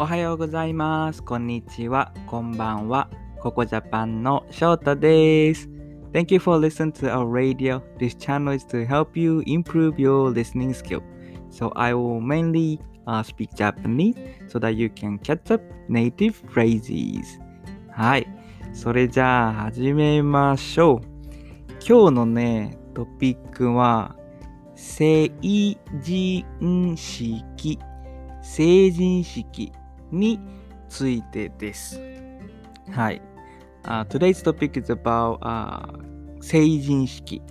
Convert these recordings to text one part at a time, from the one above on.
おはようございます。こんにちは。こんばんは。ココジャパンのショートです。Thank you for listening to our radio. This channel is to help you improve your listening skill. So I will mainly uh, speak Japanese so that you can catch up native phrases. はい。それじゃあ始めましょう。今日のね、トピックは、成人式、成人式についてです。はい。Uh, today's topic is about、uh, 成人式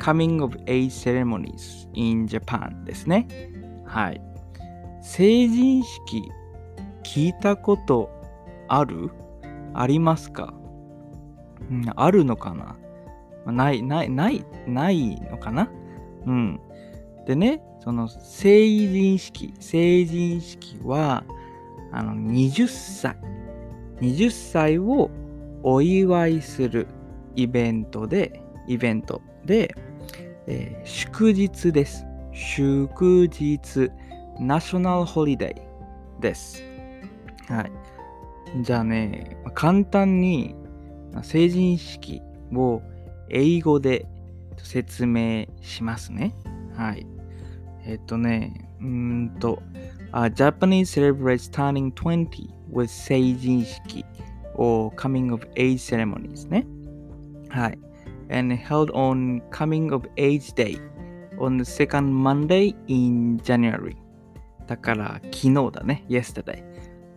coming of age ceremonies in Japan ですね。はい。成人式聞いたことある？ありますか、うん、あるのかな？ない、ない、ない、ないのかな？うん。でね、その成人式、成人式は、あの、20歳、20歳をお祝いするイベントで、イベントで、えー祝日です。祝日、ナショナルホリデーです。はい。じゃあね、簡単に成人式を英語で説明しますね。はい。えっとね、うんと、あ Japanese celebrates turning 20 with 成人式 or coming of age ceremonies ね。はい。and held on coming of age day on the second Monday in January だから昨日だね yesterday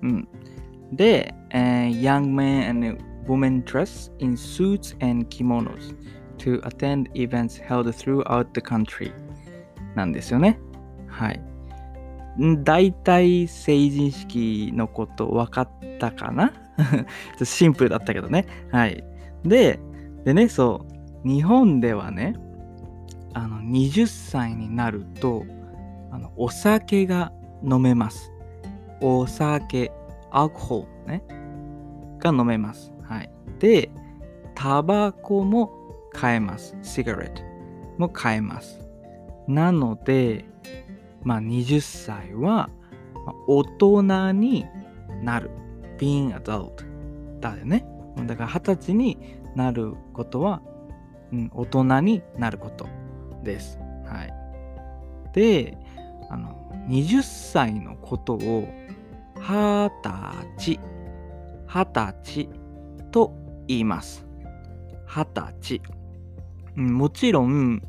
うんで、えー young men and women dress in suits and kimonos to attend events held throughout the country なんですよねはいん 大体成人式のこと分かったかな？シンプルだったけどね。はい。ででねそう日本ではねあの20歳になるとあのお酒が飲めます。お酒アルコールね。が飲めます。はい。でタバコも買えます。シガレットも買えます。なのでまあ20歳は大人になる being adult だよねだから20歳になることはうん、大人になることです。はい。で、あの、20歳のことを、二十歳、二十歳と言います。二十歳。もちろん、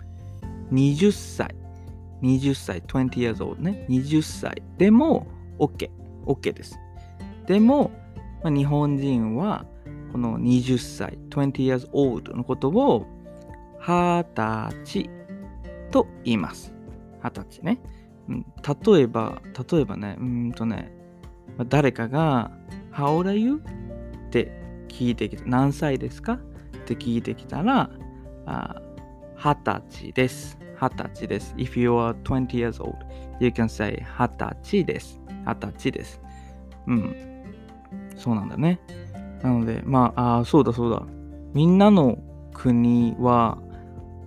20歳、20歳、20 years old ね、20歳でも OK、OK です。でも、まあ日本人は、この20歳、20 years old のことを、二十歳と言います。二十歳ね。うん例えば、例えばね、うーんとね、まあ誰かが、How old are you? って聞いてきた。何歳ですか？って聞いてきたら、あ二十歳です。二十歳です。If you are 20 years old, you can say 二十歳です。二十歳です。うん。そうなんだね。なので、まあ、あそうだそうだ。みんなの国は、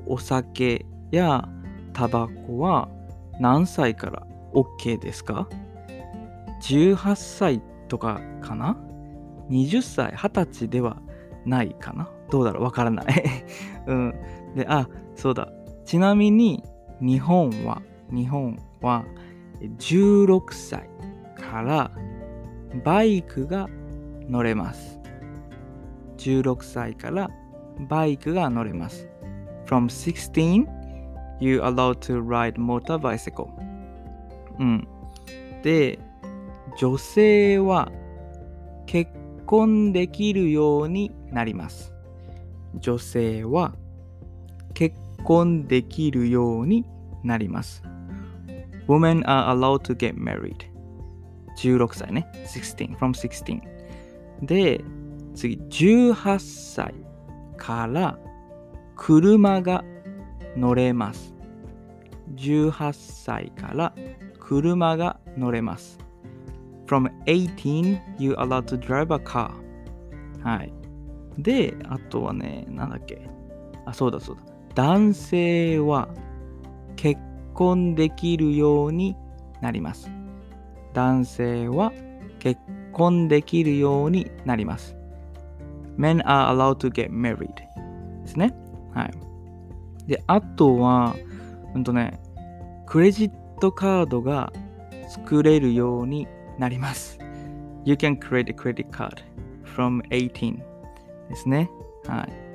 お酒やタバコは何歳から OK ですか ?18 歳とかかな ?20 歳、20歳ではないかな？どうだろう？わからない。うん。で、あ、そうだ。ちなみに日本は、日本は16歳からバイクが乗れます。16歳からバイクが乗れます。From 16, you allowed to ride motor bicycle. うん。で、女性は結婚できるようになります。女性は結婚できるようになります。Women are allowed to get married. 16歳ね。16. From 16. で、次、18歳から車が乗れます。18歳から車が乗れます。From 18, you allowed to drive a car. はい。で、あとはね、なんだっけ。あ、そうだそうだ。男性は結婚できるようになります。男性は結婚できるようになります。Men are allowed to get married ですね。はい。で、あとは、うんとね、クレジットカードが作れるようになります。You can create a credit card from 18ですね。はい。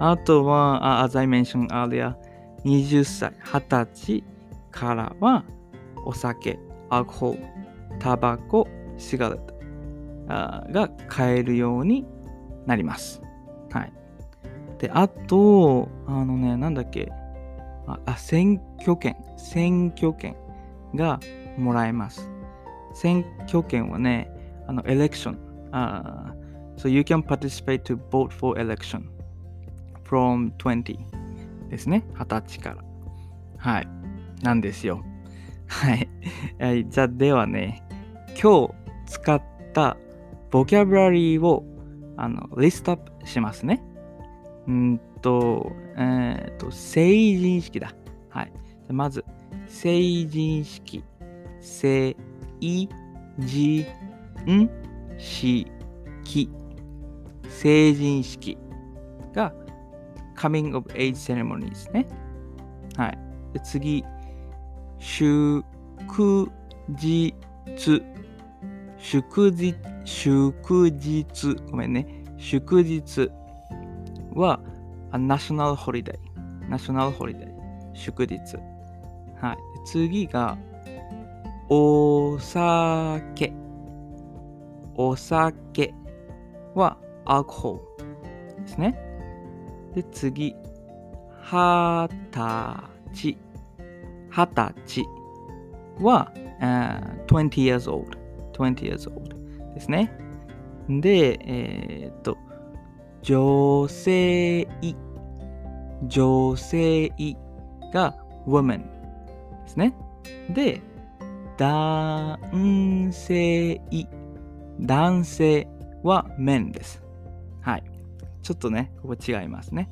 あとは、as I mentioned earlier, 20歳、20歳からはお酒、アルコール、タバコ、シガレットが買えるようになります。はい。で、あと、あのね、なんだっけ、あ、選挙権、選挙権がもらえます。選挙権はね、あの、エレクション。あ so you can participate to vote for election from 20ですね。20歳から。はい。なんですよ。はい。はいじゃあ、ではね、今日使ったボキャブラリーをあのリストアップしますね。うんと、えっ、と、成人式だ。はい。まず、成人式。成人式。成人式が coming of age ceremony ですね。はい。で次、祝日。祝日、祝日、ごめんね。祝日は、a national holiday。national holiday。祝日。はい。次が、お酒。お酒は、アルコールですね。で、次、二十歳。二十歳は、uh, 20 years old。20 years old ですね。で、えー、っと、女性、女性が woman ですね。で、男性、男性は men です。はい。ちょっとね、ここ違いますね。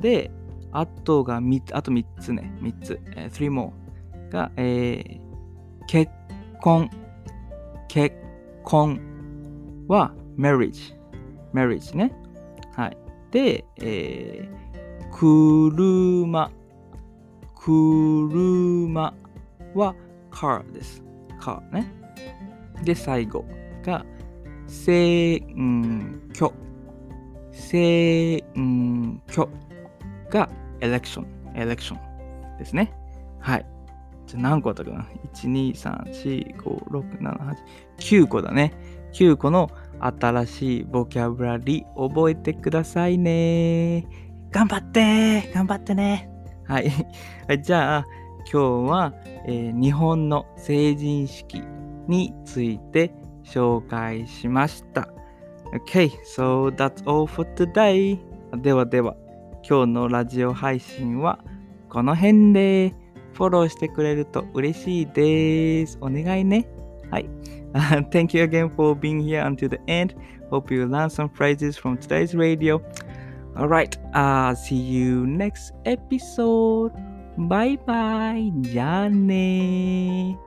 で、あとが3つ、あと3つね、3つ、えー、3 more が、えー、結婚、結婚は marriage、marriage ね。はい。で、えー、車、車は car です。car ね。で、最後が選挙、選挙が election、election ですね。はい。じゃ何個あったかな ?1、2、3、4、5、6、7、8、9個だね。9個の新しいボキャブラリー覚えてくださいね。頑張って頑張ってねはい。はいじゃあ、今日は、えー日本の成人式について紹介しました。Okay, so that's all for today. ではでは、今日のラジオ配信はこの辺でフォローしてくれると嬉しいです。お願いね。はい。Thank you again for being here until the end. Hope you learn some phrases from today's radio. Alright, uh, see you next episode. Bye bye. じゃあね